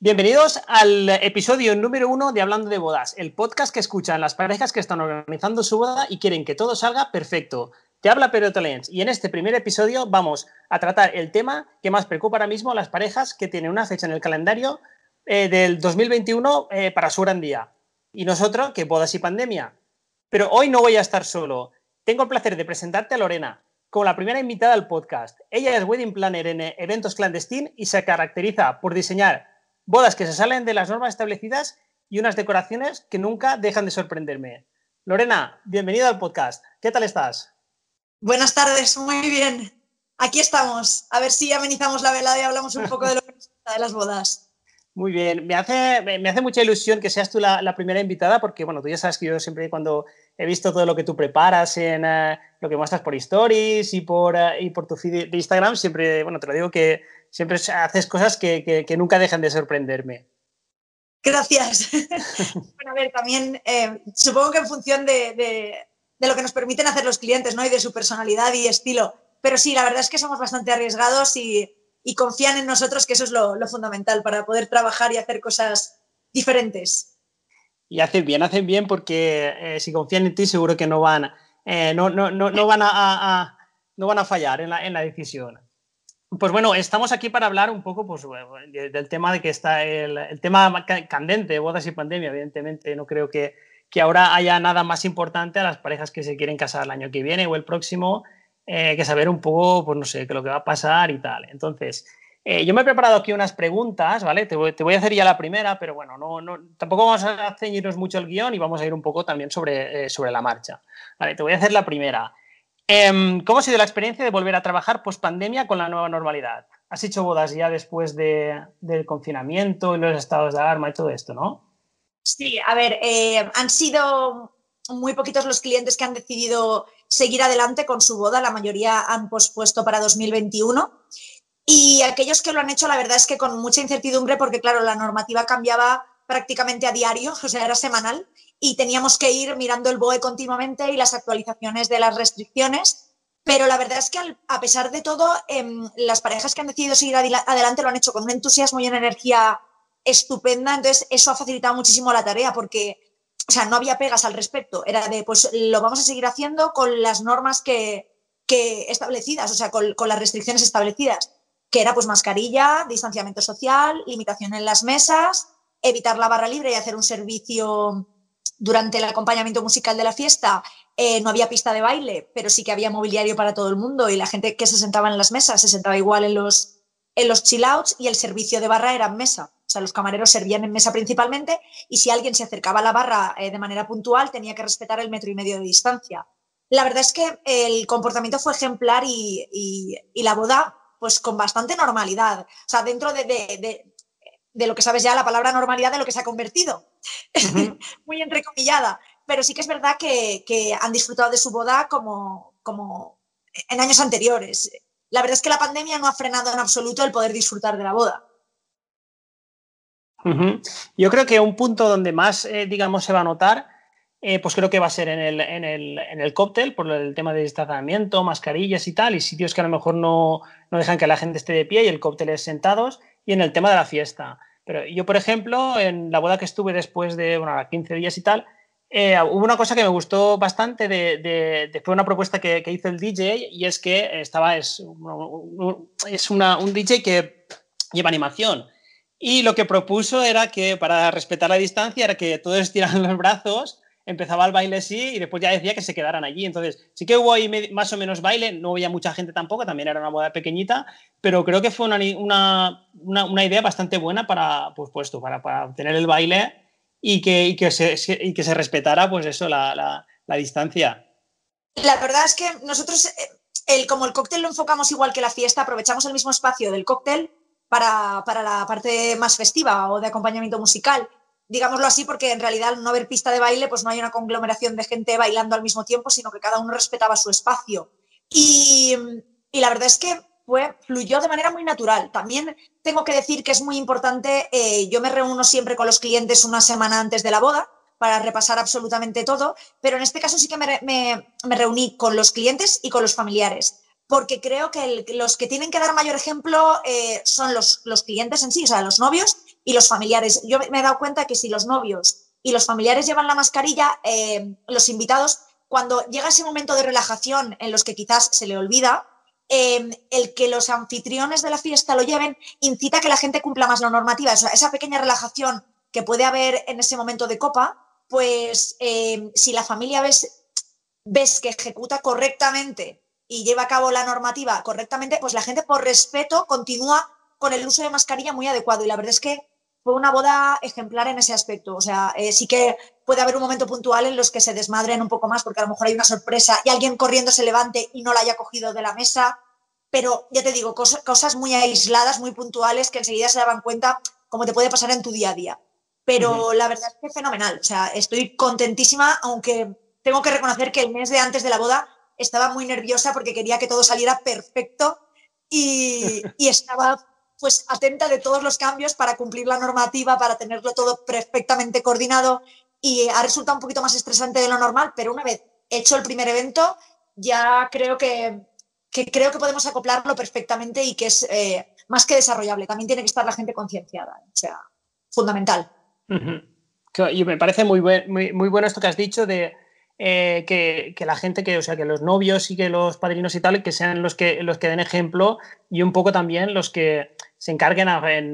Bienvenidos al episodio número uno de Hablando de Bodas, el podcast que escuchan las parejas que están organizando su boda y quieren que todo salga perfecto. Te habla Pedro Tolens y en este primer episodio vamos a tratar el tema que más preocupa ahora mismo a las parejas que tienen una fecha en el calendario eh, del 2021 eh, para su gran día. Y nosotros, que bodas y pandemia. Pero hoy no voy a estar solo. Tengo el placer de presentarte a Lorena, como la primera invitada al podcast. Ella es wedding planner en eventos clandestinos y se caracteriza por diseñar bodas que se salen de las normas establecidas y unas decoraciones que nunca dejan de sorprenderme. Lorena, bienvenida al podcast. ¿Qué tal estás? Buenas tardes, muy bien. Aquí estamos. A ver si amenizamos la velada y hablamos un poco de lo que de las bodas. Muy bien, me hace, me hace mucha ilusión que seas tú la, primera invitada porque, bueno, tú ya sabes que yo siempre cuando he visto todo lo que tú preparas en eh, lo que muestras por stories y por, eh, y por tu feed de Instagram, siempre, bueno, te lo digo que siempre haces cosas que, nunca dejan de sorprenderme. Gracias. bueno, a ver, también eh, supongo que en función de, lo que nos permiten hacer los clientes, ¿no? Y de su personalidad y estilo. Pero sí, la verdad es que somos bastante arriesgados y, confían en nosotros, que eso es lo, fundamental para poder trabajar y hacer cosas diferentes. Y hacen bien, hacen bien porque eh, si confían en ti seguro que no van, eh, no, no, no, van a, no van a fallar en la, en la decisión. Pues bueno, estamos aquí para hablar un poco pues, del tema de que está el, tema candente, bodas y pandemia, evidentemente. No creo que, que, ahora haya nada más importante a las parejas que se quieren casar el año que viene o el próximo eh, que saber un poco, pues no sé, qué lo que va a pasar y tal. Entonces, eh, yo me he preparado aquí unas preguntas, ¿vale? Te voy, a hacer ya la primera, pero bueno, no, no, tampoco vamos a ceñirnos mucho el guion y vamos a ir un poco también sobre, eh, sobre la marcha. Vale, te voy a hacer la primera. Em, ¿Cómo ha sido la experiencia de volver a trabajar post pandemia con la nueva normalidad? Has hecho bodas ya después del confinamiento y los estados de alarma y todo esto, ¿no? Sí, a ver, eh, han sido muy poquitos los clientes que han decidido seguir adelante con su boda, la mayoría han pospuesto para 2021. Y aquellos que lo han hecho, la verdad es que con mucha incertidumbre, porque claro, la normativa cambiaba prácticamente a diario, o sea, era semanal, y teníamos que ir mirando el BOE continuamente y las actualizaciones de las restricciones. Pero la verdad es que a pesar de todo, em, las parejas que han decidido seguir adelante lo han hecho con un entusiasmo y una energía estupenda. Entonces, eso ha facilitado muchísimo la tarea porque, o sea, no había pegas al respecto. Era de, pues lo vamos a seguir haciendo con las normas que, establecidas, o sea, con, con, las restricciones establecidas, que era pues mascarilla, distanciamiento social, limitación en las mesas, evitar la barra libre y hacer un servicio durante el acompañamiento musical de la fiesta eh, no había pista de baile, pero sí que había mobiliario para todo el mundo y la gente que se sentaba en las mesas se sentaba igual en los, en los chill outs y el servicio de barra era mesa. O sea, los camareros servían en mesa principalmente y si alguien se acercaba a la barra eh, de manera puntual tenía que respetar el metro y medio de distancia. La verdad es que el comportamiento fue ejemplar y, la boda pues con bastante normalidad. O sea, dentro de, de lo que sabes ya, la palabra normalidad de lo que se ha convertido. Muy entrecomillada. Pero sí que es verdad que, han disfrutado de su boda como, como en años anteriores. La verdad es que la pandemia no ha frenado en absoluto el poder disfrutar de la boda. Yo creo que un punto donde más, eh, digamos, se va a notar, eh, pues creo que va a ser en el, en, el, en el, cóctel, por el tema de distanciamiento, mascarillas y tal, y sitios que a lo mejor no, no dejan que la gente esté de pie y el cóctel es sentados y en el tema de la fiesta. Pero yo, por ejemplo, en la boda que estuve después de bueno, 15 días y tal, eh, hubo una cosa que me gustó bastante de, de, fue una propuesta que, que, hizo el DJ y es que estaba es, es una, un DJ que lleva animación y lo que propuso era que para respetar la distancia era que todos estiraran los brazos empezaba el baile sí y después ya decía que se quedaran allí. Entonces, sí que hubo ahí más o menos baile, no había mucha gente tampoco, también era una boda pequeñita, pero creo que fue una, una, idea bastante buena para, pues, puesto, para, para tener el baile y que, y que, se, y que se respetara, pues eso, la, la, la, distancia. La verdad es que nosotros, eh, el, como el cóctel lo enfocamos igual que la fiesta, aprovechamos el mismo espacio del cóctel para, para la parte más festiva o de acompañamiento musical digámoslo así, porque en realidad al no haber pista de baile, pues no hay una conglomeración de gente bailando al mismo tiempo, sino que cada uno respetaba su espacio. Y, la verdad es que fue, fluyó de manera muy natural. También tengo que decir que es muy importante, eh, yo me reúno siempre con los clientes una semana antes de la boda para repasar absolutamente todo, pero en este caso sí que me, reuní con los clientes y con los familiares porque creo que los que tienen que dar mayor ejemplo eh, son los, los, clientes en sí, o sea, los novios, y los familiares. Yo me he dado cuenta que si los novios y los familiares llevan la mascarilla, eh, los invitados, cuando llega ese momento de relajación en los que quizás se le olvida, eh, el que los anfitriones de la fiesta lo lleven incita a que la gente cumpla más la normativa. esa pequeña relajación que puede haber en ese momento de copa, pues eh, si la familia ves, ves que ejecuta correctamente y lleva a cabo la normativa correctamente, pues la gente por respeto continúa con el uso de mascarilla muy adecuado. Y la verdad es que fue una boda ejemplar en ese aspecto. O sea, eh, sí que puede haber un momento puntual en los que se desmadren un poco más, porque a lo mejor hay una sorpresa y alguien corriendo se levante y no la haya cogido de la mesa. Pero ya te digo, cosas, muy aisladas, muy puntuales, que enseguida se daban cuenta como te puede pasar en tu día a día. Pero la verdad es que fenomenal. O sea, estoy contentísima, aunque tengo que reconocer que el mes de antes de la boda estaba muy nerviosa porque quería que todo saliera perfecto y, estaba pues atenta de todos los cambios para cumplir la normativa, para tenerlo todo perfectamente coordinado y ha resultado un poquito más estresante de lo normal, pero una vez hecho el primer evento ya creo que, creo que podemos acoplarlo perfectamente y que es eh, más que desarrollable. También tiene que estar la gente concienciada, o sea, fundamental. Y me parece muy, muy, muy bueno esto que has dicho de eh, que, la gente, que, o sea, que los novios y que los padrinos y tal, que sean los que, los que den ejemplo y un poco también los que se encarguen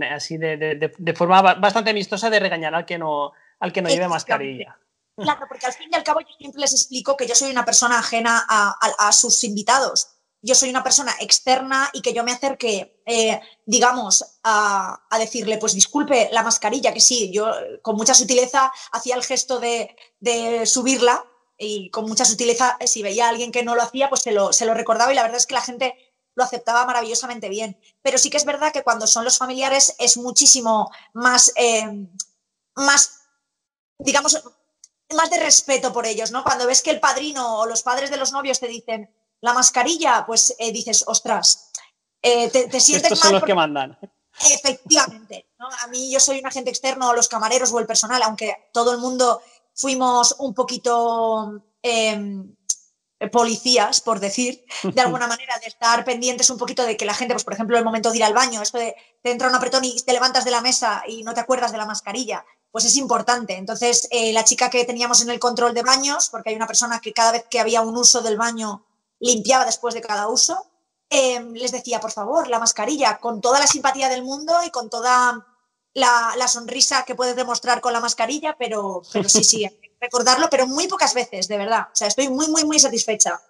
así de, forma bastante amistosa de regañar al que no, al que no lleve mascarilla. Claro, porque al fin y al cabo yo siempre les explico que yo soy una persona ajena a, sus invitados. Yo soy una persona externa y que yo me acerque, eh, digamos, a, a, decirle, pues disculpe la mascarilla, que sí, yo con mucha sutileza hacía el gesto de, de subirla, y con mucha sutileza, si veía a alguien que no lo hacía, pues se lo, se lo recordaba y la verdad es que la gente lo aceptaba maravillosamente bien. Pero sí que es verdad que cuando son los familiares es muchísimo más, eh, más, digamos, más de respeto por ellos, ¿no? Cuando ves que el padrino o los padres de los novios te dicen la mascarilla, pues eh, dices, ostras, eh, te, sientes Estos son los que mandan. Efectivamente, ¿no? A mí yo soy un agente externo, los camareros o el personal, aunque todo el mundo fuimos un poquito em, policías, por decir, de alguna manera, de estar pendientes un poquito de que la gente, pues por ejemplo, el momento de ir al baño, esto de te entra un apretón y te levantas de la mesa y no te acuerdas de la mascarilla, pues es importante. Entonces, eh, la chica que teníamos en el control de baños, porque hay una persona que cada vez que había un uso del baño limpiaba después de cada uso, em, les decía, por favor, la mascarilla, con toda la simpatía del mundo y con toda la, sonrisa que puedes demostrar con la mascarilla, pero, pero sí, sí, recordarlo, pero muy pocas veces, de verdad. O sea, estoy muy, muy, muy satisfecha.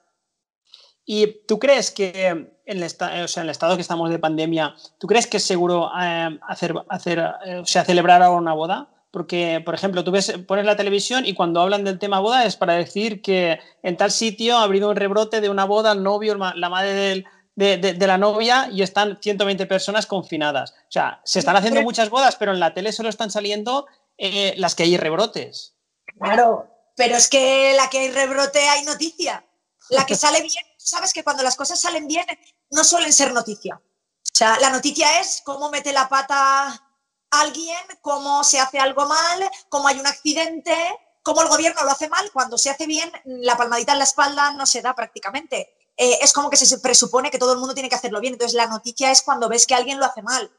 ¿Y tú crees que en el, o sea, en el estado que estamos de pandemia, tú crees que es seguro eh, hacer, hacer, eh, o sea, celebrar ahora una boda? Porque, por ejemplo, tú ves, pones la televisión y cuando hablan del tema boda es para decir que en tal sitio ha habido un rebrote de una boda, el novio, la madre del, de, la novia y están 120 personas confinadas. O sea, se están haciendo muchas bodas, pero en la tele solo están saliendo eh, las que hay rebrotes. Claro, pero es que la que hay rebrote hay noticia. La que sale bien, sabes que cuando las cosas salen bien no suelen ser noticia. O sea, la noticia es cómo mete la pata alguien, cómo se hace algo mal, cómo hay un accidente, cómo el gobierno lo hace mal. Cuando se hace bien, la palmadita en la espalda no se da prácticamente. Eh, es como que se presupone que todo el mundo tiene que hacerlo bien. Entonces la noticia es cuando ves que alguien lo hace mal.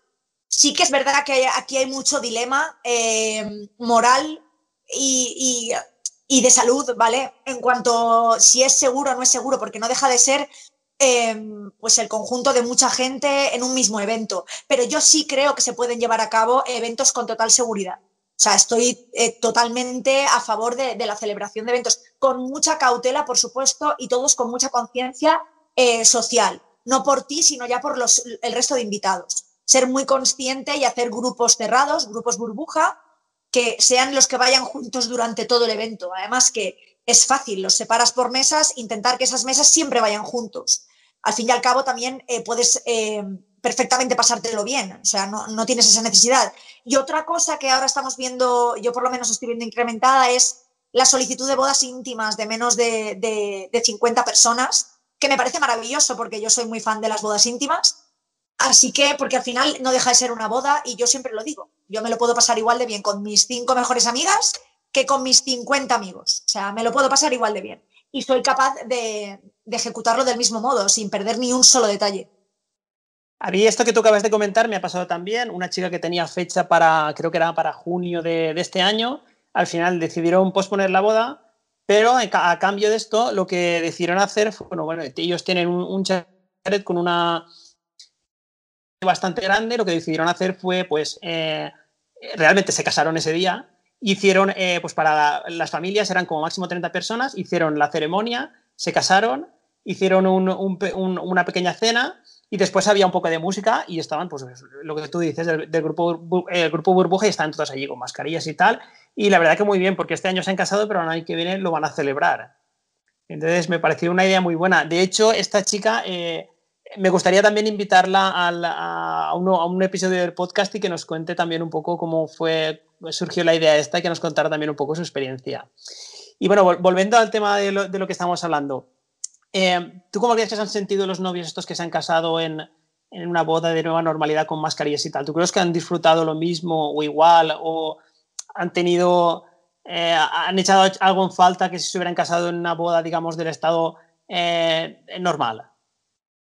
Sí que es verdad que aquí hay mucho dilema eh, moral y, de salud, ¿vale? En cuanto si es seguro o no es seguro, porque no deja de ser eh, pues el conjunto de mucha gente en un mismo evento. Pero yo sí creo que se pueden llevar a cabo eventos con total seguridad. O sea, estoy eh, totalmente a favor de, la celebración de eventos, con mucha cautela, por supuesto, y todos con mucha conciencia eh, social, no por ti, sino ya por los, el resto de invitados. Ser muy consciente y hacer grupos cerrados, grupos burbuja, que sean los que vayan juntos durante todo el evento. Además que es fácil, los separas por mesas, intentar que esas mesas siempre vayan juntos. Al fin y al cabo también eh, puedes perfectamente pasártelo bien, o sea, no, tienes esa necesidad. Y otra cosa que ahora estamos viendo, yo por lo menos estoy viendo incrementada, es la solicitud de bodas íntimas de menos de, de, 50 personas, que me parece maravilloso porque yo soy muy fan de las bodas íntimas. Así que, porque al final no deja de ser una boda y yo siempre lo digo, yo me lo puedo pasar igual de bien con mis cinco mejores amigas que con mis 50 amigos. O sea, me lo puedo pasar igual de bien. Y soy capaz de, de ejecutarlo del mismo modo, sin perder ni un solo detalle. A mí esto que tú acabas de comentar me ha pasado también. Una chica que tenía fecha para, creo que era para junio de, este año, al final decidieron posponer la boda, pero a, cambio de esto lo que decidieron hacer fue, bueno, bueno ellos tienen un, un con una bastante grande, lo que decidieron hacer fue, pues, eh, realmente se casaron ese día, hicieron, eh, pues para las familias eran como máximo 30 personas, hicieron la ceremonia, se casaron, hicieron una pequeña cena y después había un poco de música y estaban, pues lo que tú dices, del, grupo, el grupo Burbuja y estaban todas allí con mascarillas y tal. Y la verdad que muy bien, porque este año se han casado, pero el año que viene lo van a celebrar. Entonces me pareció una idea muy buena. De hecho, esta chica, eh, me gustaría también invitarla a, un, episodio del podcast y que nos cuente también un poco cómo fue, surgió la idea esta y que nos contara también un poco su experiencia. Y bueno, volviendo al tema de lo, que estamos hablando. Eh, ¿Tú cómo crees que se han sentido los novios estos que se han casado en, una boda de nueva normalidad con mascarillas y tal? ¿Tú crees que han disfrutado lo mismo o igual o han tenido, eh, han echado algo en falta que si se hubieran casado en una boda, digamos, del estado eh, normal?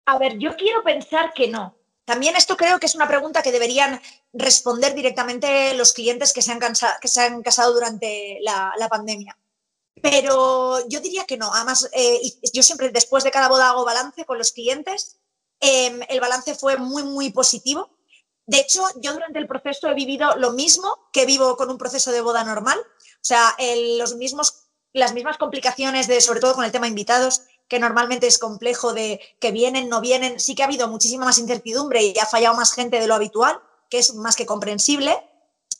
A ver, yo quiero pensar que no. También esto creo que es una pregunta que deberían responder directamente los clientes que se han, que se han casado durante la pandemia. Pero yo diría que no. Además, eh, yo siempre después de cada boda hago balance con los clientes. Em, el balance fue muy, muy positivo. De hecho, yo durante el proceso he vivido lo mismo que vivo con un proceso de boda normal. O sea, los mismos, las mismas complicaciones, de, sobre todo con el tema invitados, que normalmente es complejo de que vienen, no vienen. Sí que ha habido muchísima más incertidumbre y ha fallado más gente de lo habitual, que es más que comprensible.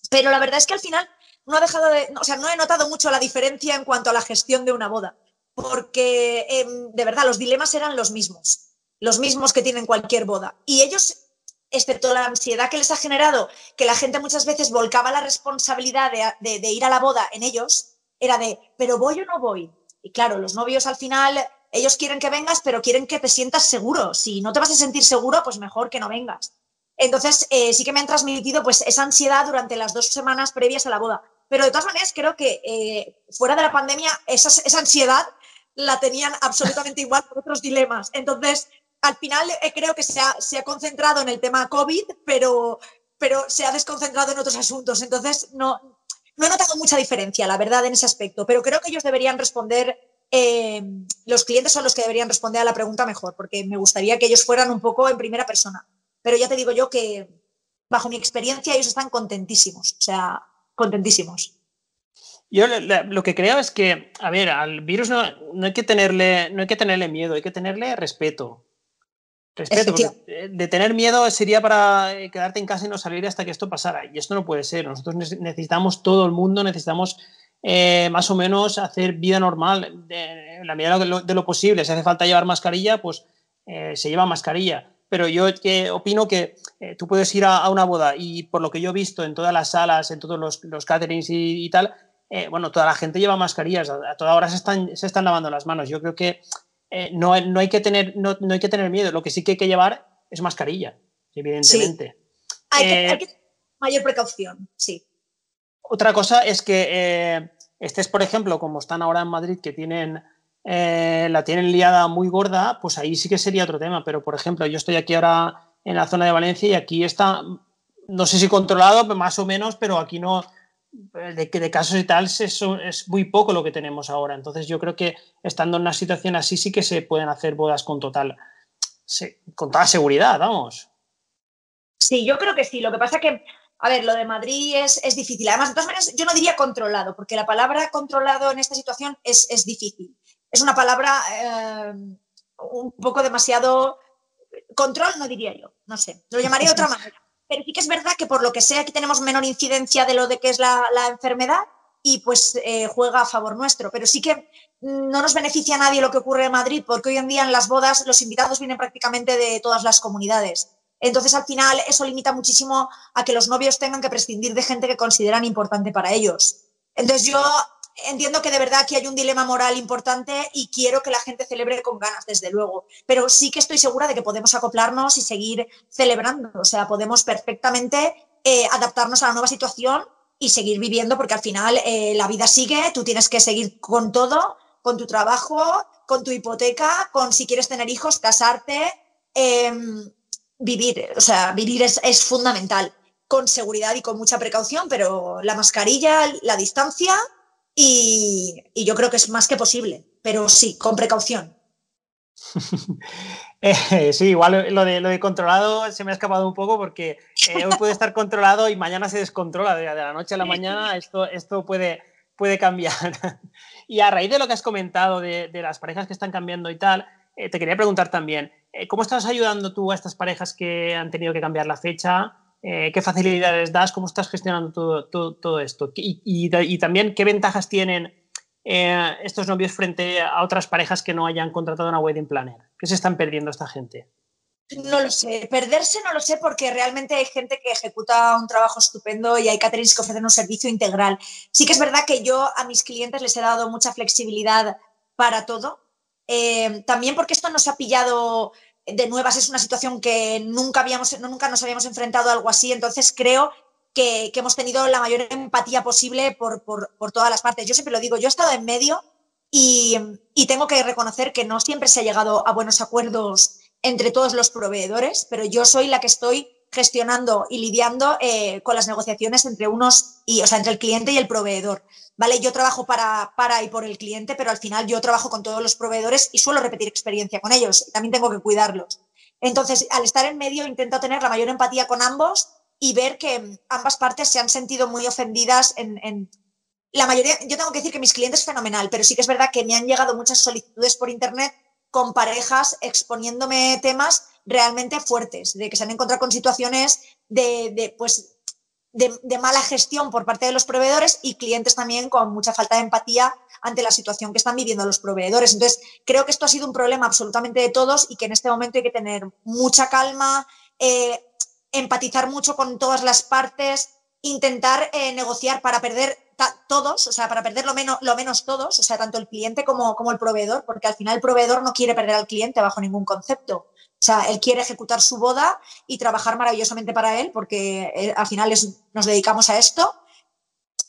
Pero la verdad es que al final no ha dejado de, o sea, no he notado mucho la diferencia en cuanto a la gestión de una boda, porque em, de verdad los dilemas eran los mismos, los mismos que tienen cualquier boda. Y ellos, excepto la ansiedad que les ha generado, que la gente muchas veces volcaba la responsabilidad de, de ir a la boda en ellos, era de, pero voy o no voy. Y claro, los novios al final, ellos quieren que vengas, pero quieren que te sientas seguro. Si no te vas a sentir seguro, pues mejor que no vengas. Entonces, eh, sí que me han transmitido pues, esa ansiedad durante las dos semanas previas a la boda. Pero de todas maneras, creo que eh, fuera de la pandemia, esa, ansiedad la tenían absolutamente igual por otros dilemas. Entonces, al final eh, creo que se ha, se ha, concentrado en el tema COVID, pero, pero se ha desconcentrado en otros asuntos. Entonces, no, no he notado mucha diferencia, la verdad, en ese aspecto. Pero creo que ellos deberían responder, eh, los clientes son los que deberían responder a la pregunta mejor, porque me gustaría que ellos fueran un poco en primera persona. Pero ya te digo yo que, bajo mi experiencia, ellos están contentísimos. O sea, contentísimos. Yo lo que creo es que, a ver, al virus no, hay que tenerle, no hay que tenerle miedo, hay que tenerle respeto. Respeto, de tener miedo sería para eh, quedarte en casa y no salir hasta que esto pasara. Y esto no puede ser. Nosotros necesitamos, todo el mundo necesitamos eh, más o menos hacer vida normal en la medida de lo, posible. Si hace falta llevar mascarilla, pues eh, se lleva mascarilla pero yo que opino que eh, tú puedes ir a, una boda y por lo que yo he visto en todas las salas, en todos los, los caterings y, tal, bueno, toda la gente lleva mascarillas, a, toda hora se están, se están lavando las manos. Yo creo que no, no, hay que tener, no, no, hay que tener miedo, lo que sí que hay que llevar es mascarilla, evidentemente. Hay, que, hay que tener mayor precaución, sí. Otra cosa es que estés, por ejemplo, como están ahora en Madrid, que tienen eh, la tienen liada muy gorda, pues ahí sí que sería otro tema. Pero, por ejemplo, yo estoy aquí ahora en la zona de Valencia y aquí está, no sé si controlado, más o menos, pero aquí no, de, de casos y tal, es, es muy poco lo que tenemos ahora. Entonces, yo creo que estando en una situación así, sí que se pueden hacer bodas con total, con toda seguridad, vamos. Sí, yo creo que sí. Lo que pasa que a ver, lo de Madrid es, es, difícil. Además, de todas maneras, yo no diría controlado, porque la palabra controlado en esta situación es, es difícil es una palabra eh, un poco demasiado... Control no diría yo, no sé, lo llamaría de otra manera. Pero sí que es verdad que por lo que sea aquí tenemos menor incidencia de lo de que es la, enfermedad y pues eh, juega a favor nuestro. Pero sí que no nos beneficia a nadie lo que ocurre en Madrid porque hoy en día en las bodas los invitados vienen prácticamente de todas las comunidades. Entonces, al final, eso limita muchísimo a que los novios tengan que prescindir de gente que consideran importante para ellos. Entonces, yo entiendo que de verdad aquí hay un dilema moral importante y quiero que la gente celebre con ganas, desde luego. Pero sí que estoy segura de que podemos acoplarnos y seguir celebrando. O sea, podemos perfectamente eh, adaptarnos a la nueva situación y seguir viviendo, porque al final eh, la vida sigue, tú tienes que seguir con todo, con tu trabajo, con tu hipoteca, con si quieres tener hijos, casarte. Em, vivir, o sea, vivir es, es fundamental, con seguridad y con mucha precaución, pero la mascarilla, la distancia y, y yo creo que es más que posible, pero sí, con precaución. Eh, sí, igual lo de, lo de controlado se me ha escapado un poco porque eh, hoy puede estar controlado y mañana se descontrola. De, la noche a la mañana esto, esto puede, puede cambiar. y a raíz de lo que has comentado de, de las parejas que están cambiando y tal, eh, te quería preguntar también, ¿cómo estás ayudando tú a estas parejas que han tenido que cambiar la fecha? ¿Qué facilidades das? ¿Cómo estás gestionando todo, todo, esto? Y, también, ¿qué ventajas tienen eh, estos novios frente a otras parejas que no hayan contratado una wedding planner? ¿Qué se están perdiendo esta gente? No lo sé, perderse no lo sé porque realmente hay gente que ejecuta un trabajo estupendo y hay caterings que ofrecen un servicio integral. Sí que es verdad que yo a mis clientes les he dado mucha flexibilidad para todo. Eh, también porque esto nos ha pillado de nuevas, es una situación que nunca, habíamos, nunca nos habíamos enfrentado a algo así, entonces creo que, hemos tenido la mayor empatía posible por, todas las partes. Yo siempre lo digo, yo he estado en medio y, tengo que reconocer que no siempre se ha llegado a buenos acuerdos entre todos los proveedores, pero yo soy la que estoy gestionando y lidiando eh, con las negociaciones entre unos y, o sea, entre el cliente y el proveedor. ¿Vale? Yo trabajo para, para y por el cliente, pero al final yo trabajo con todos los proveedores y suelo repetir experiencia con ellos. También tengo que cuidarlos. Entonces, al estar en medio, intento tener la mayor empatía con ambos y ver que ambas partes se han sentido muy ofendidas en, la mayoría, yo tengo que decir que mis clientes es fenomenal, pero sí que es verdad que me han llegado muchas solicitudes por internet con parejas exponiéndome temas realmente fuertes, de que se han encontrado con situaciones de, pues, de, mala gestión por parte de los proveedores y clientes también con mucha falta de empatía ante la situación que están viviendo los proveedores. Entonces, creo que esto ha sido un problema absolutamente de todos y que en este momento hay que tener mucha calma, eh, empatizar mucho con todas las partes, intentar eh, negociar para perder todos, o sea, para perder lo menos, lo menos todos, o sea, tanto el cliente como, como el proveedor, porque al final el proveedor no quiere perder al cliente bajo ningún concepto. O sea, él quiere ejecutar su boda y trabajar maravillosamente para él, porque al final nos dedicamos a esto.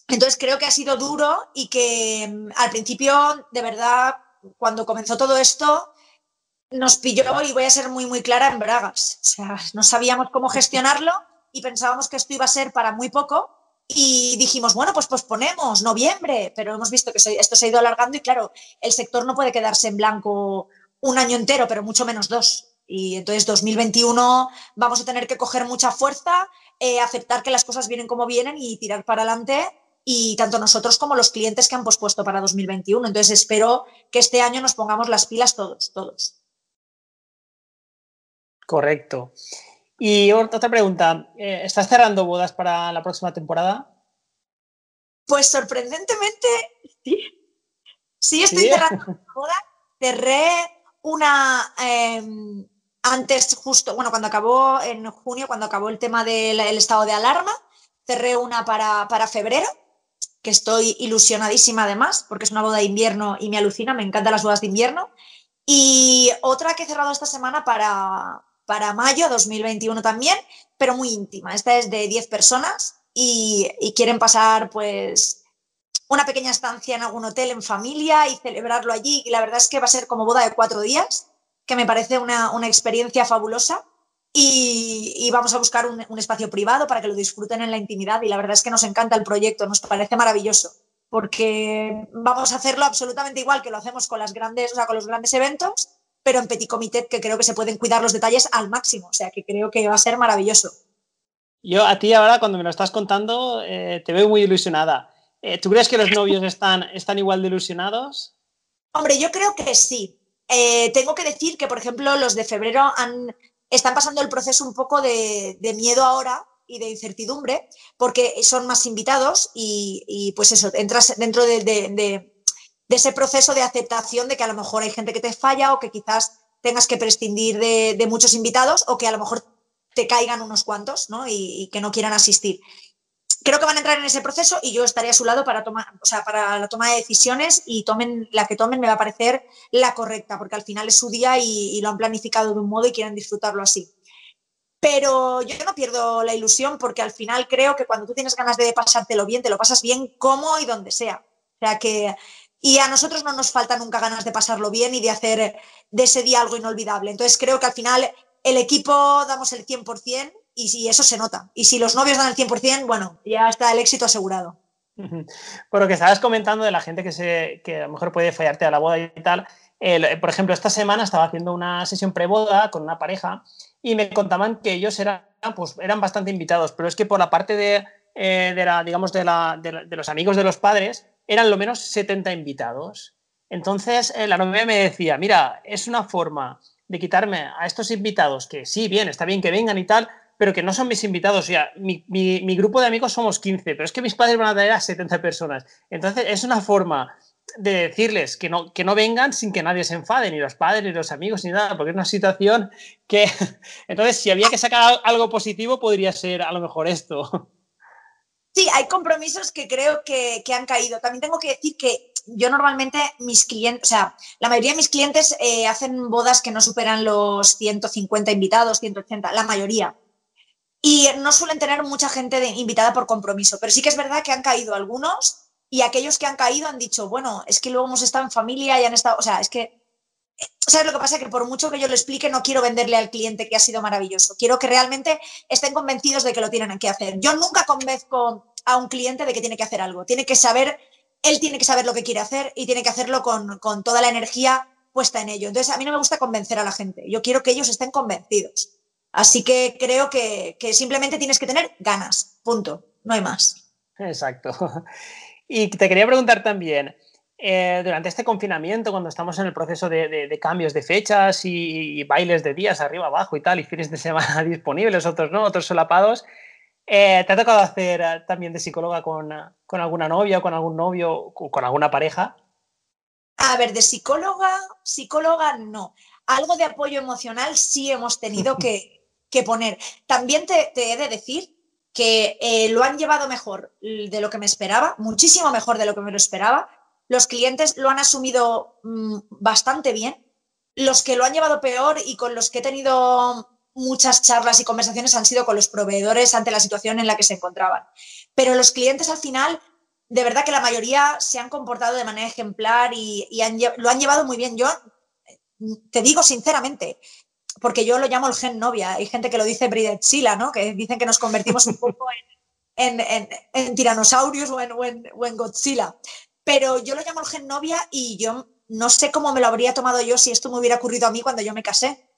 Entonces creo que ha sido duro y que mm, al principio, de verdad, cuando comenzó todo esto, nos pilló, y voy a ser muy, muy clara, en bragas. O sea, no sabíamos cómo gestionarlo y pensábamos que esto iba a ser para muy poco. Y dijimos, bueno, pues posponemos noviembre, pero hemos visto que esto se ha ido alargando y claro, el sector no puede quedarse en blanco un año entero, pero mucho menos dos. Y entonces 2021 vamos a tener que coger mucha fuerza, eh, aceptar que las cosas vienen como vienen y tirar para adelante y tanto nosotros como los clientes que han pospuesto para 2021. Entonces espero que este año nos pongamos las pilas todos, todos. Correcto. Y otra pregunta, eh, ¿estás cerrando bodas para la próxima temporada? Pues sorprendentemente, sí. Sí, estoy cerrando bodas. Cerré una em, antes, justo, bueno, cuando acabó en junio, cuando acabó el tema del estado de alarma, cerré una para, para febrero, que estoy ilusionadísima además, porque es una boda de invierno y me alucina, me encantan las bodas de invierno. Y otra que he cerrado esta semana para, para mayo 2021 también, pero muy íntima. Esta es de 10 personas y, quieren pasar pues una pequeña estancia en algún hotel en familia y celebrarlo allí. Y la verdad es que va a ser como boda de cuatro días, que me parece una, experiencia fabulosa. Y, vamos a buscar un, un, espacio privado para que lo disfruten en la intimidad. Y la verdad es que nos encanta el proyecto, nos parece maravilloso, porque vamos a hacerlo absolutamente igual que lo hacemos con las grandes, o sea, con los grandes eventos, pero en petit comité que creo que se pueden cuidar los detalles al máximo, o sea que creo que va a ser maravilloso. Yo a ti ahora cuando me lo estás contando eh, te veo muy ilusionada. Eh, ¿Tú crees que los novios están, están igual de ilusionados? Hombre, yo creo que sí. Eh, tengo que decir que, por ejemplo, los de febrero han, están pasando el proceso un poco de, miedo ahora y de incertidumbre, porque son más invitados y, pues eso, entras dentro de, de ese proceso de aceptación de que a lo mejor hay gente que te falla o que quizás tengas que prescindir de, muchos invitados o que a lo mejor te caigan unos cuantos ¿no? y, que no quieran asistir. Creo que van a entrar en ese proceso y yo estaré a su lado para, tomar, o sea, para la toma de decisiones y tomen la que tomen me va a parecer la correcta, porque al final es su día y, y lo han planificado de un modo y quieren disfrutarlo así. Pero yo no pierdo la ilusión porque al final creo que cuando tú tienes ganas de pasártelo bien, te lo pasas bien como y donde sea. O sea que y a nosotros no nos falta nunca ganas de pasarlo bien y de hacer de ese día algo inolvidable. Entonces creo que al final el equipo damos el 100% y si eso se nota. Y si los novios dan el 100%, bueno, ya está el éxito asegurado. Por lo que estabas comentando de la gente que, se, que a lo mejor puede fallarte a la boda y tal, por ejemplo, esta semana estaba haciendo una sesión preboda con una pareja y me contaban que ellos eran, pues, eran bastante invitados, pero es que por la parte de, eh, de la, digamos, de, la, de, los amigos de los padres, eran lo menos 70 invitados. Entonces, eh, la novia me decía, mira, es una forma de quitarme a estos invitados, que sí, bien, está bien que vengan y tal, pero que no son mis invitados. O sea, mi, mi, grupo de amigos somos 15, pero es que mis padres van a traer a 70 personas. Entonces, es una forma de decirles que no, que no vengan sin que nadie se enfade, ni los padres, ni los amigos, ni nada, porque es una situación que... Entonces, si había que sacar algo positivo, podría ser a lo mejor esto. Sí, hay compromisos que creo que, han caído. También tengo que decir que yo normalmente mis clientes, o sea, la mayoría de mis clientes eh, hacen bodas que no superan los 150 invitados, 180, la mayoría. Y no suelen tener mucha gente invitada por compromiso, pero sí que es verdad que han caído algunos y aquellos que han caído han dicho, bueno, es que luego hemos estado en familia y han estado, o sea, es que ¿Sabes lo que pasa? Que por mucho que yo lo explique, no quiero venderle al cliente que ha sido maravilloso. Quiero que realmente estén convencidos de que lo tienen que hacer. Yo nunca convenzco a un cliente de que tiene que hacer algo. Tiene que saber, él tiene que saber lo que quiere hacer y tiene que hacerlo con, toda la energía puesta en ello. Entonces, a mí no me gusta convencer a la gente. Yo quiero que ellos estén convencidos. Así que creo que, que simplemente tienes que tener ganas. Punto. No hay más. Exacto. Y te quería preguntar también, eh, durante este confinamiento, cuando estamos en el proceso de, cambios de fechas y, bailes de días arriba, abajo y tal, y fines de semana disponibles, otros no, otros solapados, eh, ¿te ha tocado hacer eh, también de psicóloga con, alguna novia o con algún novio o con alguna pareja? A ver, de psicóloga, psicóloga no. Algo de apoyo emocional sí hemos tenido que, poner. También te, he de decir que lo han llevado mejor de lo que me esperaba, muchísimo mejor de lo que me lo esperaba, los clientes lo han asumido mm, bastante bien. Los que lo han llevado peor y con los que he tenido muchas charlas y conversaciones han sido con los proveedores ante la situación en la que se encontraban. Pero los clientes al final, de verdad que la mayoría se han comportado de manera ejemplar y, lo han llevado muy bien. Yo te digo sinceramente, porque yo lo llamo el gen novia. Hay gente que lo dice Bridezilla, ¿no? Que dicen que nos convertimos un poco en, en, tiranosaurios o en, Godzilla pero yo lo llamo el gen novia y yo no sé cómo me lo habría tomado yo si esto me hubiera ocurrido a mí cuando yo me casé.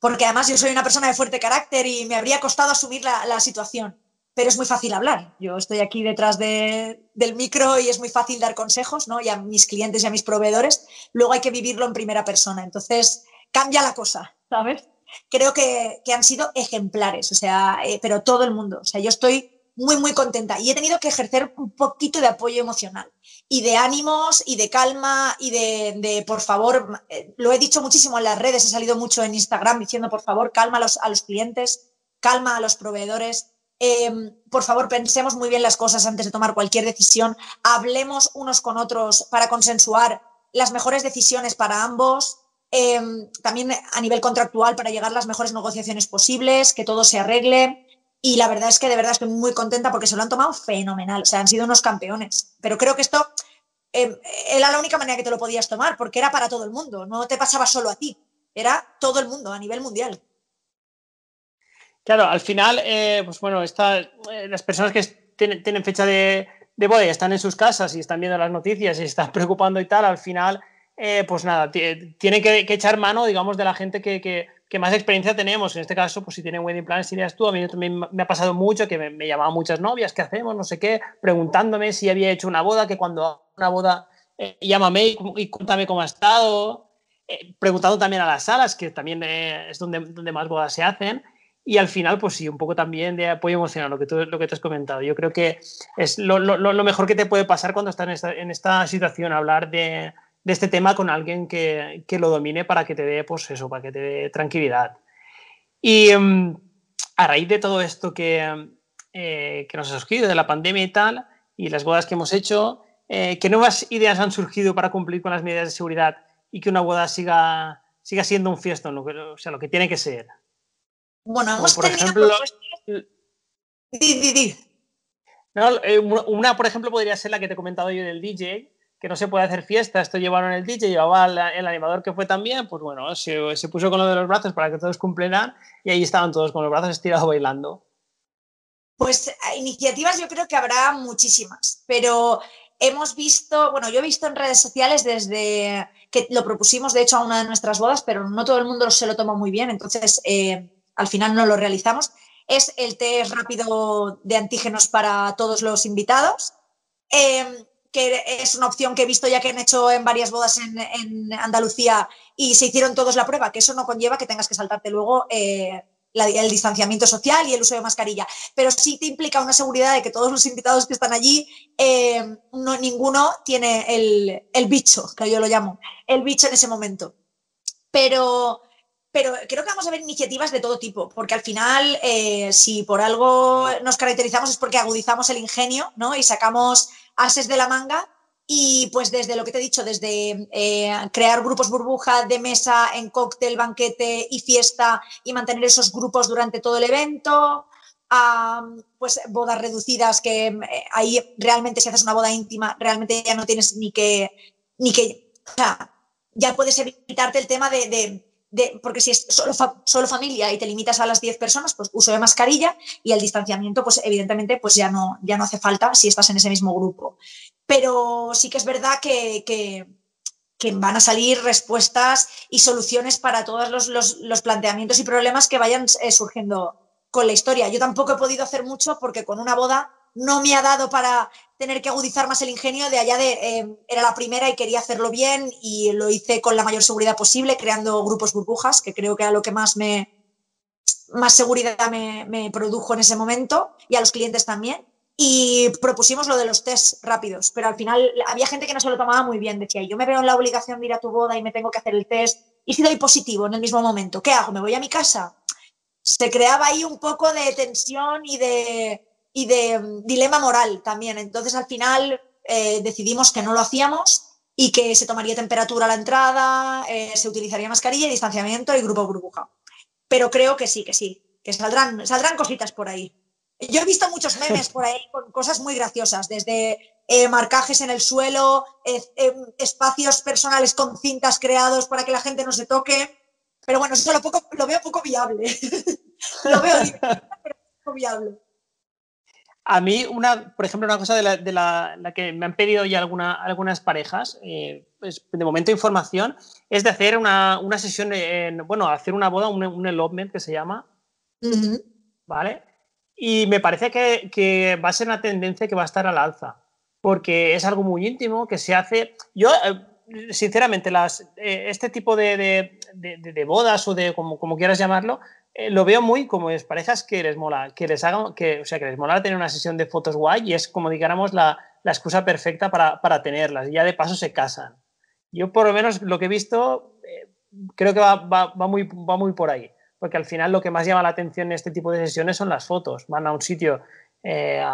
Porque además yo soy una persona de fuerte carácter y me habría costado asumir la, situación. Pero es muy fácil hablar. Yo estoy aquí detrás del micro y es muy fácil dar consejos, ¿no? Y a mis clientes y a mis proveedores. Luego hay que vivirlo en primera persona. Entonces cambia la cosa, ¿sabes? Creo que, han sido ejemplares, o sea, eh, pero todo el mundo. O sea, yo estoy muy, muy contenta y he tenido que ejercer un poquito de apoyo emocional y de ánimos y de calma y de, por favor, eh, lo he dicho muchísimo en las redes, he salido mucho en Instagram diciendo, por favor, calma a los, a los clientes, calma a los proveedores. Em, por favor, pensemos muy bien las cosas antes de tomar cualquier decisión. Hablemos unos con otros para consensuar las mejores decisiones para ambos. Em, también a nivel contractual para llegar a las mejores negociaciones posibles, que todo se arregle. Y la verdad es que de verdad estoy muy contenta porque se lo han tomado fenomenal. O sea, han sido unos campeones. Pero creo que esto eh, era la única manera que te lo podías tomar, porque era para todo el mundo. No te pasaba solo a ti. Era todo el mundo, a nivel mundial. Claro, al final, eh, pues bueno, eh, las personas que tienen, fecha de, boda y están en sus casas y están viendo las noticias y están preocupando y tal, al final, pues nada, tienen que, echar mano, digamos, de la gente que más experiencia tenemos. En este caso, pues si tienen wedding plans, irías tú. A mí también me ha pasado mucho que me, llamaban muchas novias, ¿qué hacemos? No sé qué, preguntándome si había hecho una boda, que cuando una boda, eh, llámame y, cuéntame cómo ha estado. Eh, preguntando también a las salas, que también eh, es donde, donde más bodas se hacen. Y al final, pues sí, un poco también de apoyo emocional, lo que tú, lo que te has comentado. Yo creo que es lo, lo, lo mejor que te puede pasar cuando estás en esta, en esta situación, hablar de, de este tema con alguien que, lo domine para que te dé, pues eso, para que te dé tranquilidad. Y em, a raíz de todo esto que, eh, que, nos ha surgido, de la pandemia y tal, y las bodas que hemos hecho, eh, ¿qué nuevas ideas han surgido para cumplir con las medidas de seguridad y que una boda siga, siga siendo un fiestón, o sea, lo que tiene que ser? Bueno, hemos por ejemplo, di, di, di. No, eh, una, por ejemplo, podría ser la que te he comentado yo del DJ, que no se puede hacer fiesta, esto llevaron el DJ, llevaba el, animador que fue también, pues bueno, se, se, puso con lo de los brazos para que todos cumplieran y ahí estaban todos con los brazos estirados bailando. Pues iniciativas yo creo que habrá muchísimas, pero hemos visto, bueno, yo he visto en redes sociales desde que lo propusimos de hecho a una de nuestras bodas, pero no todo el mundo se lo tomó muy bien, entonces eh, al final no lo realizamos. Es el test rápido de antígenos para todos los invitados. Eh, que es una opción que he visto ya que han hecho en varias bodas en, Andalucía y se hicieron todos la prueba, que eso no conlleva que tengas que saltarte luego eh, el distanciamiento social y el uso de mascarilla, pero sí te implica una seguridad de que todos los invitados que están allí, eh, no, ninguno tiene el, bicho, que yo lo llamo, el bicho en ese momento. Pero, pero creo que vamos a ver iniciativas de todo tipo, porque al final, eh, si por algo nos caracterizamos es porque agudizamos el ingenio ¿no? y sacamos ases de la manga y pues desde lo que te he dicho, desde eh, crear grupos burbuja de mesa en cóctel, banquete y fiesta y mantener esos grupos durante todo el evento, a pues bodas reducidas que eh, ahí realmente si haces una boda íntima, realmente ya no tienes ni que, ni que, o sea, ya puedes evitarte el tema de porque si es solo, solo familia y te limitas a las 10 personas, pues uso de mascarilla y el distanciamiento, pues evidentemente, pues ya no, ya no hace falta si estás en ese mismo grupo. Pero sí que es verdad que, que, van a salir respuestas y soluciones para todos los, los, los planteamientos y problemas que vayan eh, surgiendo con la historia. Yo tampoco he podido hacer mucho porque con una boda no me ha dado para tener que agudizar más el ingenio de allá de, eh, era la primera y quería hacerlo bien y lo hice con la mayor seguridad posible, creando grupos burbujas, que creo que era lo que más me, más seguridad me, produjo en ese momento y a los clientes también. Y propusimos lo de los test rápidos, pero al final había gente que no se lo tomaba muy bien. Decía, yo me veo en la obligación de ir a tu boda y me tengo que hacer el test. Y si doy positivo en el mismo momento, ¿qué hago? ¿Me voy a mi casa? Se creaba ahí un poco de tensión y de, y de mm, dilema moral también. Entonces al final eh, decidimos que no lo hacíamos y que se tomaría temperatura a la entrada, eh, se utilizaría mascarilla y distanciamiento y grupo burbuja. Pero creo que sí, que sí, que saldrán, saldrán cositas por ahí. Yo he visto muchos memes por ahí con cosas muy graciosas, desde eh, marcajes en el suelo, espacios personales con cintas creados para que la gente no se toque. Pero bueno, eso lo, poco, lo veo poco viable. lo veo pero poco viable. A mí, una, por ejemplo, una cosa de la, que me han pedido ya alguna, algunas parejas, eh, pues, de momento información, es de hacer una, sesión, en, bueno, hacer una boda, un, un elopement que se llama, ¿vale? Y me parece que, va a ser una tendencia que va a estar al alza, porque es algo muy íntimo que se hace. Yo, eh, sinceramente, las, eh, este tipo de, bodas o de como, como quieras llamarlo, eh, lo veo muy como es parejas que les mola, que les hagan, que, o sea, que les mola tener una sesión de fotos guay y es como digamos la, la excusa perfecta para, para, tenerlas y ya de paso se casan. Yo por lo menos lo que he visto eh, creo que va, va, va, muy, va muy por ahí, porque al final lo que más llama la atención en este tipo de sesiones son las fotos. Van a un sitio eh,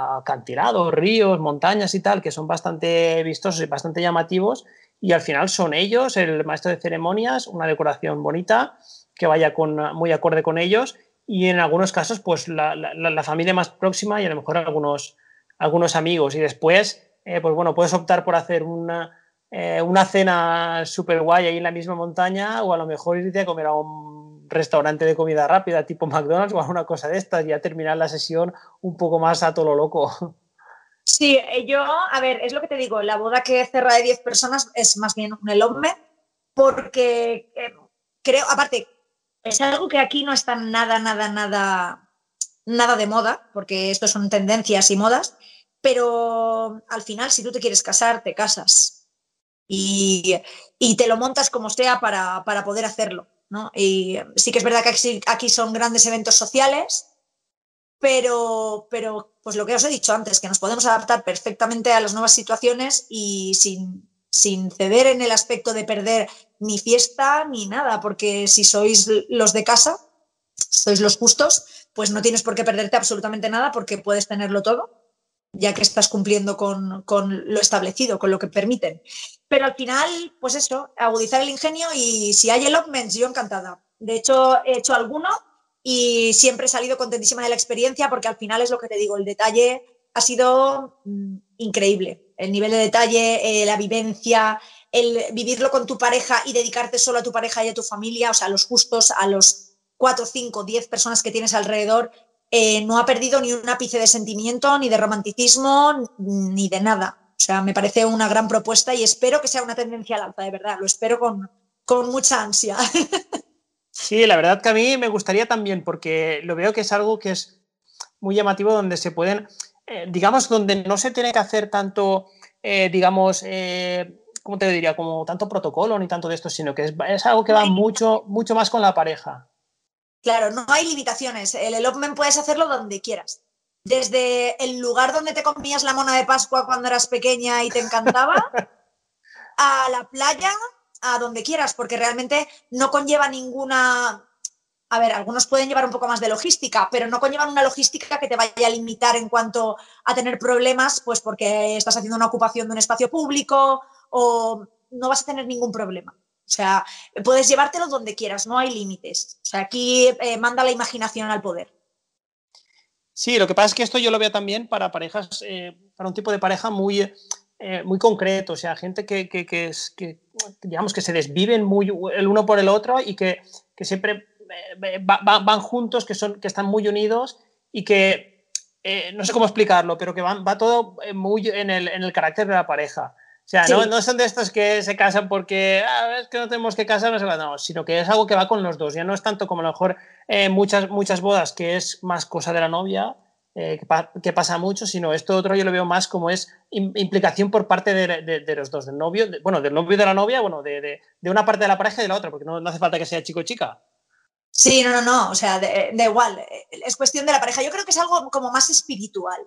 ríos, montañas y tal, que son bastante vistosos y bastante llamativos y al final son ellos, el maestro de ceremonias, una decoración bonita que vaya con, muy acorde con ellos y en algunos casos pues la, la, familia más próxima y a lo mejor algunos, algunos amigos y después eh, pues bueno puedes optar por hacer una, eh, una cena súper guay ahí en la misma montaña o a lo mejor irte a comer a un restaurante de comida rápida tipo McDonald's o alguna cosa de estas y ya terminar la sesión un poco más a todo lo loco. Sí, eh, yo, a ver, es lo que te digo, la boda que cerra de 10 personas es más bien un elopement porque creo, aparte, es algo que aquí no está nada, nada, nada, nada de moda, porque esto son tendencias y modas, pero al final, si tú te quieres casar, te casas. Y, te lo montas como sea para, poder hacerlo. ¿no? Y sí que es verdad que aquí, son grandes eventos sociales, pero, pero pues lo que os he dicho antes, que nos podemos adaptar perfectamente a las nuevas situaciones y sin, sin ceder en el aspecto de perder ni fiesta ni nada, porque si sois los de casa, sois los justos, pues no tienes por qué perderte absolutamente nada porque puedes tenerlo todo, ya que estás cumpliendo con, lo establecido, con lo que permiten. Pero al final, pues eso, agudizar el ingenio y si hay elopements, yo encantada. De hecho, he hecho alguno y siempre he salido contentísima de la experiencia porque al final es lo que te digo, el detalle ha sido mm, increíble el nivel de detalle, eh, la vivencia, el vivirlo con tu pareja y dedicarte solo a tu pareja y a tu familia, o sea, a los justos, a los cuatro, cinco, diez personas que tienes alrededor, eh, no ha perdido ni un ápice de sentimiento, ni de romanticismo, ni de nada. O sea, me parece una gran propuesta y espero que sea una tendencia al alza, de verdad. Lo espero con, con mucha ansia. Sí, la verdad que a mí me gustaría también, porque lo veo que es algo que es muy llamativo, donde se pueden, eh, digamos, donde no se tiene que hacer tanto, eh, digamos, eh, ¿cómo te diría? Como tanto protocolo ni tanto de esto, sino que es, algo que va mucho, mucho más con la pareja. Claro, no hay limitaciones. El elopement puedes hacerlo donde quieras. Desde el lugar donde te comías la mona de Pascua cuando eras pequeña y te encantaba, a la playa, a donde quieras, porque realmente no conlleva ninguna... A ver, algunos pueden llevar un poco más de logística, pero no conllevan una logística que te vaya a limitar en cuanto a tener problemas, pues porque estás haciendo una ocupación de un espacio público o no vas a tener ningún problema. O sea, puedes llevártelo donde quieras, no hay límites. O sea, aquí eh, manda la imaginación al poder. Sí, lo que pasa es que esto yo lo veo también para parejas, eh, para un tipo de pareja muy, eh, muy concreto, o sea, gente que, es, que, digamos, que se desviven muy el uno por el otro y que, siempre van juntos, que, son, que están muy unidos y que, no sé cómo explicarlo, pero que van, va todo muy en el, en el carácter de la pareja. O sea, no, son de estos que se casan porque ah, es que no tenemos que casarnos, no, sino que es algo que va con los dos. Ya no es tanto como a lo mejor eh, muchas, muchas bodas, que es más cosa de la novia, eh, que, pasa mucho, sino esto otro yo lo veo más como es implicación por parte de, los dos, del novio, bueno, del novio y de la novia, bueno, de, una parte de la pareja y de la otra, porque no, hace falta que sea chico o chica. Sí, no, no, no, o sea, da igual, es cuestión de la pareja. Yo creo que es algo como más espiritual.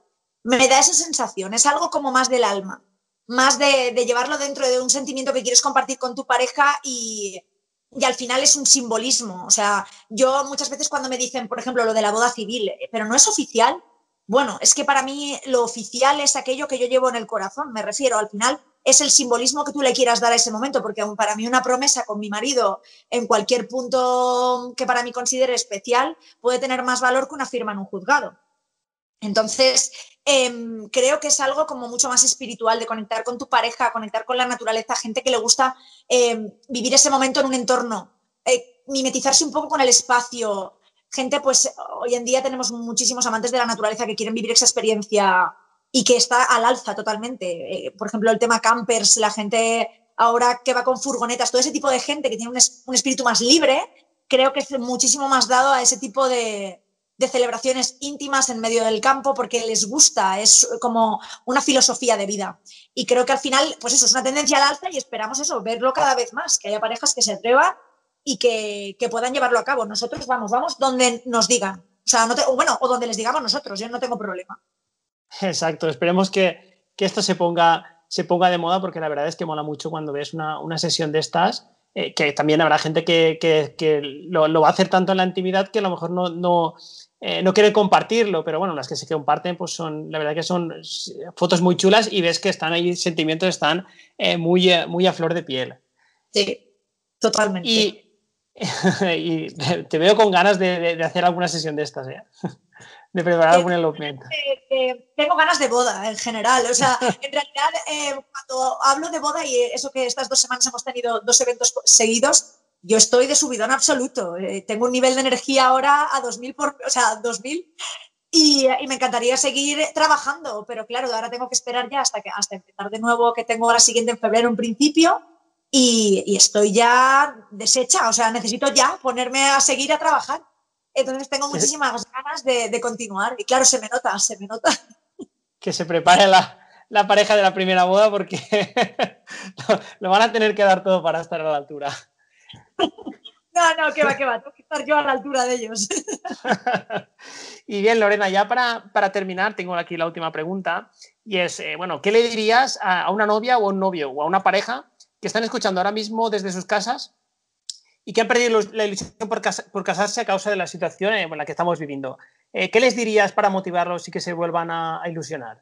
Me da esa sensación, es algo como más del alma más de, llevarlo dentro de un sentimiento que quieres compartir con tu pareja y, al final es un simbolismo. O sea, yo muchas veces cuando me dicen, por ejemplo, lo de la boda civil, eh, pero no es oficial, bueno, es que para mí lo oficial es aquello que yo llevo en el corazón, me refiero, al final es el simbolismo que tú le quieras dar a ese momento, porque para mí una promesa con mi marido en cualquier punto que para mí considere especial puede tener más valor que una firma en un juzgado. Entonces, Em, creo que es algo como mucho más espiritual, de conectar con tu pareja, conectar con la naturaleza, gente que le gusta em, vivir ese momento en un entorno, eh, mimetizarse un poco con el espacio. Gente, pues hoy en día tenemos muchísimos amantes de la naturaleza que quieren vivir esa experiencia y que está al alza totalmente. Eh, por ejemplo, el tema campers, la gente ahora que va con furgonetas, todo ese tipo de gente que tiene un espíritu más libre, creo que es muchísimo más dado a ese tipo de, de celebraciones íntimas en medio del campo porque les gusta, es como una filosofía de vida. Y creo que al final, pues eso es una tendencia al alza y esperamos eso, verlo cada vez más, que haya parejas que se atrevan y que, puedan llevarlo a cabo. Nosotros vamos, vamos donde nos digan. O sea, no bueno, o donde les digamos nosotros, yo no tengo problema. Exacto, esperemos que, esto se ponga, se ponga de moda porque la verdad es que mola mucho cuando ves una, una sesión de estas eh, que también habrá gente que, lo, va a hacer tanto en la intimidad que a lo mejor no, no, eh, no quiere compartirlo, pero bueno, las que se comparten, pues son, la verdad que son fotos muy chulas y ves que están ahí, sentimientos están eh, muy, muy a flor de piel. Sí, totalmente. Y, te veo con ganas de, hacer alguna sesión de estas, ¿eh? De preparar algún elopement. tengo ganas de boda en general. O sea, en realidad, cuando hablo de boda y eso que estas dos semanas hemos tenido dos eventos seguidos, yo estoy de subidón absoluto. Eh, tengo un nivel de energía ahora a 2000 por, o sea, 2000 y, y, me encantaría seguir trabajando, pero claro, ahora tengo que esperar ya hasta que hasta empezar de nuevo, que tengo la siguiente en febrero en principio y, estoy ya deshecha, o sea, necesito ya ponerme a seguir a trabajar. Entonces tengo muchísimas ganas de, continuar y claro, se me nota, se me nota. Que se prepare la, la pareja de la primera boda porque lo van a tener que dar todo para estar a la altura. No, no, que va, que va, tengo que estar yo a la altura de ellos. y bien, Lorena, ya para, terminar, tengo aquí la última pregunta, y es, eh, bueno, ¿qué le dirías a, una novia o a un novio o a una pareja que están escuchando ahora mismo desde sus casas y que han perdido la ilusión por, casarse a causa de la situación en la que estamos viviendo? Eh, ¿Qué les dirías para motivarlos y que se vuelvan a ilusionar?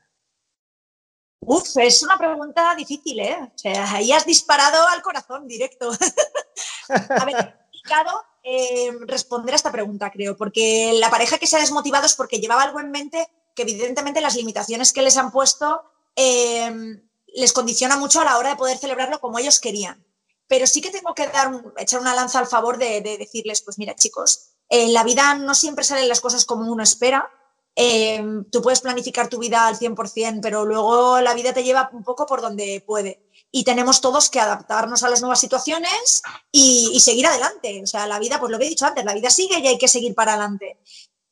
Uf, es una pregunta difícil, ¿eh? O sea, ahí has disparado al corazón directo. a ver, complicado eh, responder a esta pregunta, creo, porque la pareja que se ha desmotivado es porque llevaba algo en mente que evidentemente las limitaciones que les han puesto eh, les condiciona mucho a la hora de poder celebrarlo como ellos querían. Pero sí que tengo que dar, echar una lanza al favor de, decirles, pues mira chicos, en la vida no siempre salen las cosas como uno espera. Eh, tú puedes planificar tu vida al 100%, pero luego la vida te lleva un poco por donde puede. Y tenemos todos que adaptarnos a las nuevas situaciones y, y seguir adelante. O sea, la vida, pues lo que he dicho antes, la vida sigue y hay que seguir para adelante.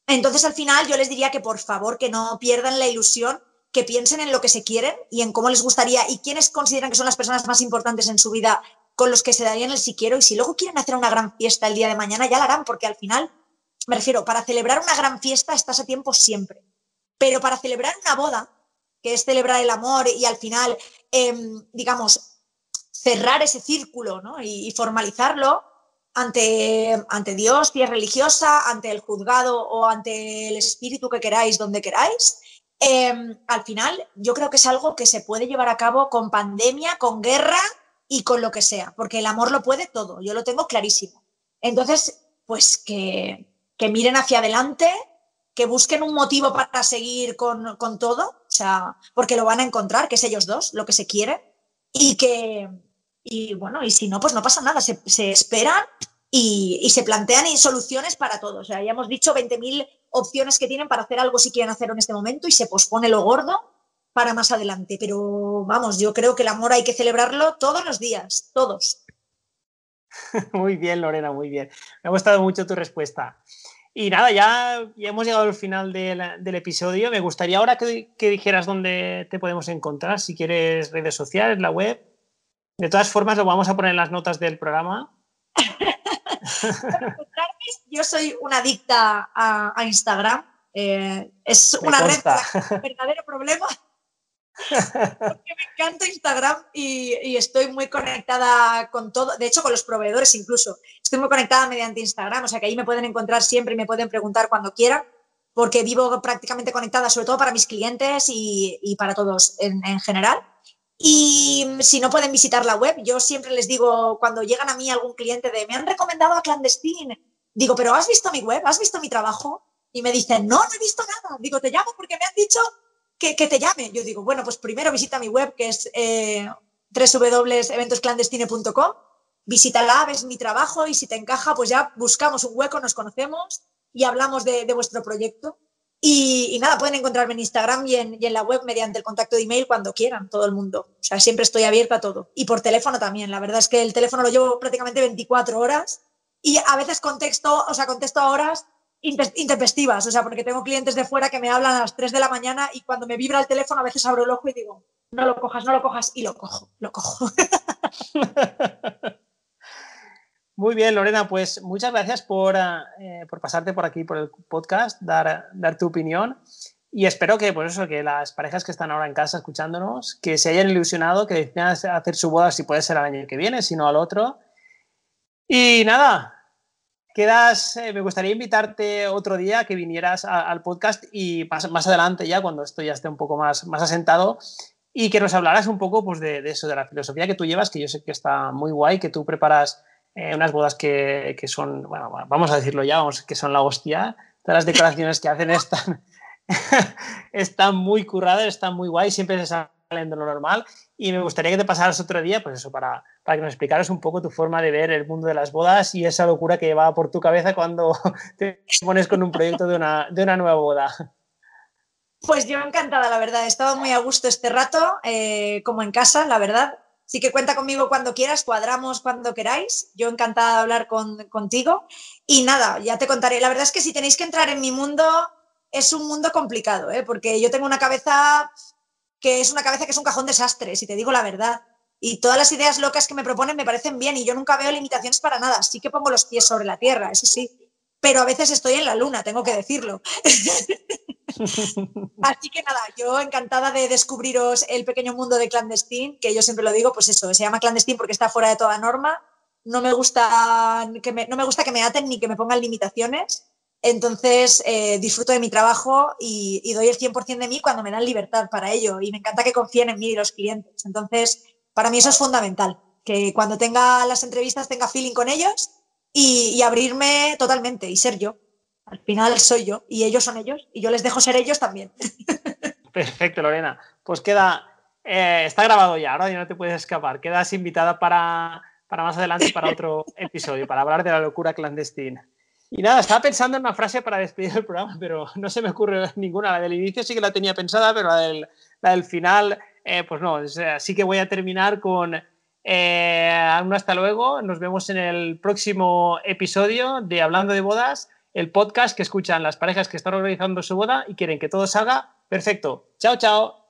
Entonces, al final, yo les diría que por favor que no pierdan la ilusión que piensen en lo que se quieren y en cómo les gustaría y quiénes consideran que son las personas más importantes en su vida con los que se darían el si quiero y si luego quieren hacer una gran fiesta el día de mañana ya la harán porque al final, me refiero, para celebrar una gran fiesta estás a tiempo siempre, pero para celebrar una boda, que es celebrar el amor y al final, em, digamos, cerrar ese círculo y, formalizarlo ante, ante Dios, si es religiosa, ante el juzgado o ante el espíritu que queráis, donde queráis, Em, al final yo creo que es algo que se puede llevar a cabo con pandemia, con guerra y con lo que sea, porque el amor lo puede todo, yo lo tengo clarísimo. Entonces, pues que, miren hacia adelante, que busquen un motivo para seguir con, todo, o sea, porque lo van a encontrar, que es ellos dos, lo que se quiere, y que, y bueno, y si no, pues no pasa nada, se, se esperan y, se plantean soluciones para todo. O sea, ya hemos dicho 20.000 opciones que tienen para hacer algo si quieren hacerlo en este momento y se pospone lo gordo para más adelante. Pero vamos, yo creo que el amor hay que celebrarlo todos los días, todos. Muy bien, Lorena, muy bien. Me ha gustado mucho tu respuesta. Y nada, ya, ya hemos llegado al final del, episodio. Me gustaría ahora que, que, dijeras dónde te podemos encontrar, si quieres redes sociales, la web. De todas formas, lo vamos a poner en las notas del programa. yo soy una adicta a, Instagram. Eh, es una red un verdadero problema. Porque me encanta Instagram y, estoy muy conectada con todo, de hecho con los proveedores incluso. Estoy muy conectada mediante Instagram, o sea que ahí me pueden encontrar siempre y me pueden preguntar cuando quieran, porque vivo prácticamente conectada, sobre todo para mis clientes y, para todos en general. Y si no pueden visitar la web, yo siempre les digo, cuando llegan a mí algún cliente de, me han recomendado a Clandestine, digo, pero ¿has visto mi web? ¿Has visto mi trabajo? Y me dicen, no, no he visto nada. Digo, te llamo porque me han dicho que, te llame. Yo digo, bueno, pues primero visita mi web, que es eh, www.eventosclandestine.com. Visítala, ves mi trabajo y si te encaja, pues ya buscamos un hueco, nos conocemos y hablamos de vuestro proyecto. Y, nada, pueden encontrarme en Instagram y en, la web mediante el contacto de email cuando quieran, todo el mundo. O sea, siempre estoy abierta a todo. Y por teléfono también. La verdad es que el teléfono lo llevo prácticamente 24 horas y a veces contesto, o sea, contesto a horas intempestivas. O sea, porque tengo clientes de fuera que me hablan a las 3 de la mañana y cuando me vibra el teléfono a veces abro el ojo y digo, no lo cojas, no lo cojas y lo cojo, lo cojo. Muy bien, Lorena, pues muchas gracias por, eh, por, pasarte por aquí, por el podcast, dar, dar tu opinión. Y espero que, pues eso, que las parejas que están ahora en casa escuchándonos, que se hayan ilusionado, que decidan hacer su boda si puede ser el año que viene, si no al otro. Y nada, quedas, eh, me gustaría invitarte otro día que vinieras al podcast y más, más, adelante ya, cuando esto ya esté un poco más, más asentado, y que nos hablaras un poco pues, de, eso, de la filosofía que tú llevas, que yo sé que está muy guay, que tú preparas eh, unas bodas que, que, son, bueno, vamos a decirlo ya, vamos, que son la hostia. Todas las decoraciones que hacen están, están muy curradas, están muy guay, siempre se salen de lo normal. Y me gustaría que te pasaras otro día, pues eso, para, para que nos explicaras un poco tu forma de ver el mundo de las bodas y esa locura que va por tu cabeza cuando te pones con un proyecto de una, de una nueva boda. Pues yo encantada, la verdad. He estado muy a gusto este rato, eh, como en casa, la verdad. Sí que cuenta conmigo cuando quieras, cuadramos cuando queráis. Yo encantada de hablar contigo. Y nada, ya te contaré. La verdad es que si tenéis que entrar en mi mundo, es un mundo complicado, ¿eh? porque yo tengo una cabeza que es una cabeza que es un cajón desastre, si te digo la verdad. Y todas las ideas locas que me proponen me parecen bien y yo nunca veo limitaciones para nada. Sí que pongo los pies sobre la tierra, eso sí. Pero a veces estoy en la luna, tengo que decirlo. Así que nada, yo encantada de descubriros el pequeño mundo de clandestín, que yo siempre lo digo, pues eso, se llama clandestín porque está fuera de toda norma. No me gusta que me, no me, gusta que me aten ni que me pongan limitaciones. Entonces eh, disfruto de mi trabajo y, doy el 100% de mí cuando me dan libertad para ello. Y me encanta que confíen en mí y los clientes. Entonces, para mí eso es fundamental, que cuando tenga las entrevistas tenga feeling con ellos y abrirme totalmente y ser yo. Al final soy yo y ellos son ellos y yo les dejo ser ellos también. Perfecto, Lorena. Pues queda, eh, está grabado ya, ahora ya no te puedes escapar. Quedas invitada para, para más adelante, para otro episodio, para hablar de la locura clandestina. Y nada, estaba pensando en una frase para despedir el programa, pero no se me ocurre ninguna. La del inicio sí que la tenía pensada, pero la del, final, eh, pues no. Así que voy a terminar con eh, hasta luego. Nos vemos en el próximo episodio de Hablando de Bodas, el podcast que escuchan las parejas que están organizando su boda y quieren que todo salga perfecto. Chao, chao.